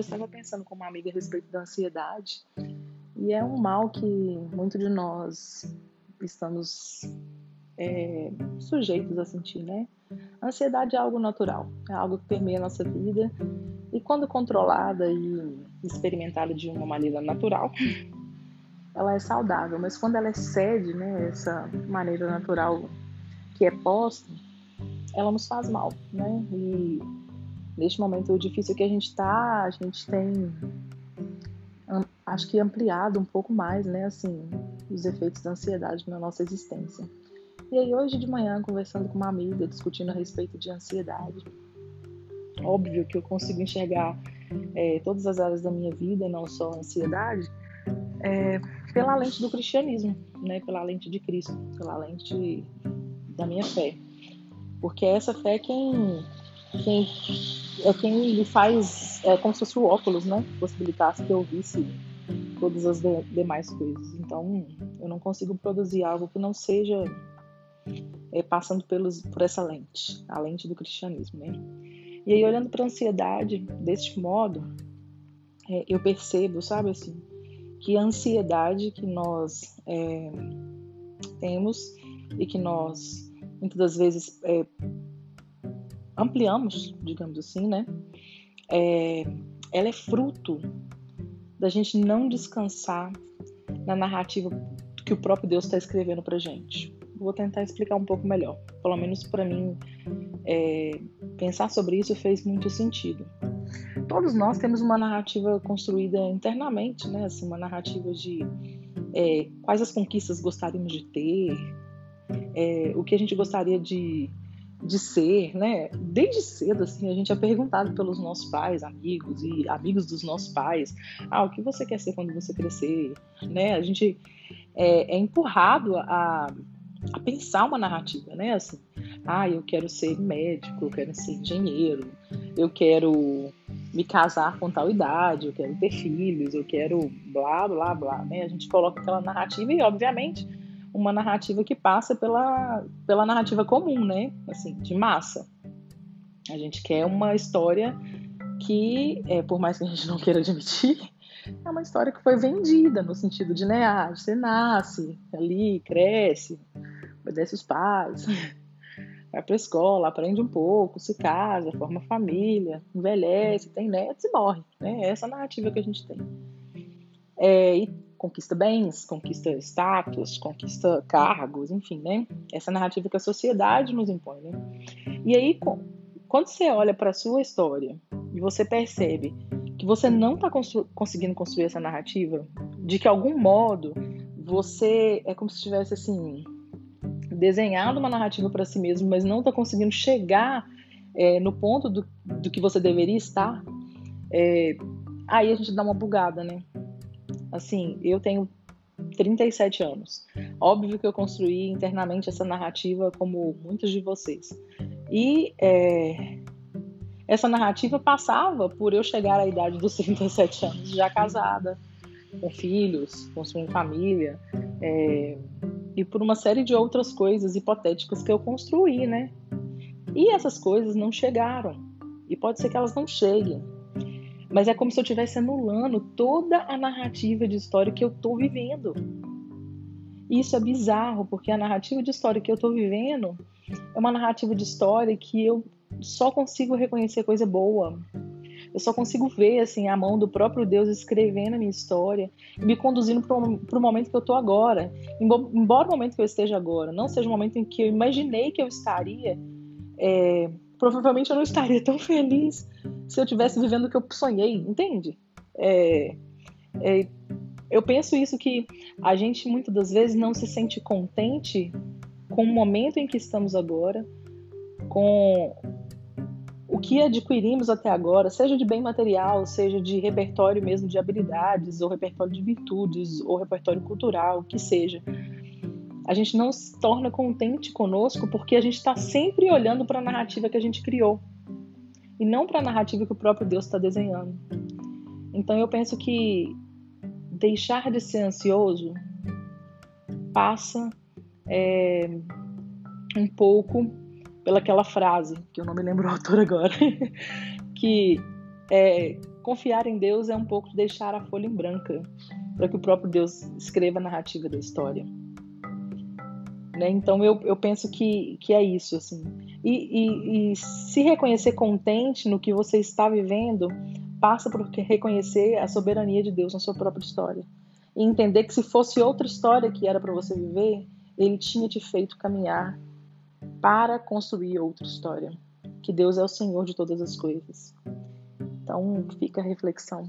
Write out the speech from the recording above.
eu estava pensando com uma amiga a respeito da ansiedade, e é um mal que muito de nós estamos é, sujeitos a sentir, né? A ansiedade é algo natural, é algo que permeia a nossa vida, e quando controlada e experimentada de uma maneira natural, ela é saudável, mas quando ela excede, né, essa maneira natural que é posta, ela nos faz mal, né? E neste momento difícil que a gente está, a gente tem acho que ampliado um pouco mais, né, assim, os efeitos da ansiedade na nossa existência. E aí hoje de manhã, conversando com uma amiga, discutindo a respeito de ansiedade, óbvio que eu consigo enxergar é, todas as áreas da minha vida, não só a ansiedade, é, pela lente do cristianismo, né, pela lente de Cristo, pela lente da minha fé. Porque é essa fé quem, quem é quem lhe faz, é como se fosse o óculos, né? Possibilitasse que eu visse todas as de, demais coisas. Então, eu não consigo produzir algo que não seja é, passando pelos, por essa lente, a lente do cristianismo, né? E aí, olhando para a ansiedade deste modo, é, eu percebo, sabe assim, que a ansiedade que nós é, temos e que nós muitas das vezes é, ampliamos, digamos assim, né? É, ela é fruto da gente não descansar na narrativa que o próprio Deus está escrevendo para gente. Vou tentar explicar um pouco melhor. Pelo menos para mim, é, pensar sobre isso fez muito sentido. Todos nós temos uma narrativa construída internamente, né? Assim, uma narrativa de é, quais as conquistas gostaríamos de ter, é, o que a gente gostaria de de ser, né? Desde cedo, assim, a gente é perguntado pelos nossos pais, amigos e amigos dos nossos pais, ah, o que você quer ser quando você crescer, né? A gente é, é empurrado a, a pensar uma narrativa, né? Assim, ah, eu quero ser médico, eu quero ser engenheiro, eu quero me casar com tal idade, eu quero ter filhos, eu quero blá, blá, blá, né? A gente coloca aquela narrativa e, obviamente, uma narrativa que passa pela, pela narrativa comum, né? Assim, de massa. A gente quer uma história que, é, por mais que a gente não queira admitir, é uma história que foi vendida, no sentido de, né, ah, você nasce ali, cresce, obedece os pais, vai para a escola, aprende um pouco, se casa, forma família, envelhece, tem netos e morre. Né? É essa narrativa que a gente tem. É, e conquista bens, conquista status, conquista cargos, enfim, né? Essa narrativa que a sociedade nos impõe, né? E aí, quando você olha para a sua história e você percebe que você não está constru conseguindo construir essa narrativa, de que, algum modo, você é como se tivesse, assim, desenhado uma narrativa para si mesmo, mas não está conseguindo chegar é, no ponto do, do que você deveria estar, é, aí a gente dá uma bugada, né? Assim, eu tenho 37 anos. Óbvio que eu construí internamente essa narrativa como muitos de vocês. E é, essa narrativa passava por eu chegar à idade dos 37 anos, já casada, com filhos, construindo família, é, e por uma série de outras coisas hipotéticas que eu construí, né? E essas coisas não chegaram. E pode ser que elas não cheguem. Mas é como se eu estivesse anulando toda a narrativa de história que eu estou vivendo. Isso é bizarro, porque a narrativa de história que eu estou vivendo é uma narrativa de história que eu só consigo reconhecer coisa boa. Eu só consigo ver assim a mão do próprio Deus escrevendo a minha história e me conduzindo para o momento que eu estou agora. Embora o momento que eu esteja agora não seja o momento em que eu imaginei que eu estaria, é, provavelmente eu não estaria tão feliz se eu estivesse vivendo o que eu sonhei, entende? É, é, eu penso isso que a gente muitas das vezes não se sente contente com o momento em que estamos agora, com o que adquirimos até agora, seja de bem material, seja de repertório mesmo de habilidades, ou repertório de virtudes, ou repertório cultural, o que seja a gente não se torna contente conosco porque a gente está sempre olhando para a narrativa que a gente criou e não para a narrativa que o próprio Deus está desenhando. Então eu penso que deixar de ser ansioso passa é, um pouco pelaquela frase que eu não me lembro o autor agora, que é, confiar em Deus é um pouco deixar a folha em branca para que o próprio Deus escreva a narrativa da história. Né? Então eu, eu penso que, que é isso assim. E, e, e se reconhecer contente no que você está vivendo passa por reconhecer a soberania de Deus na sua própria história e entender que se fosse outra história que era para você viver, Ele tinha te feito caminhar para construir outra história. Que Deus é o Senhor de todas as coisas. Então fica a reflexão.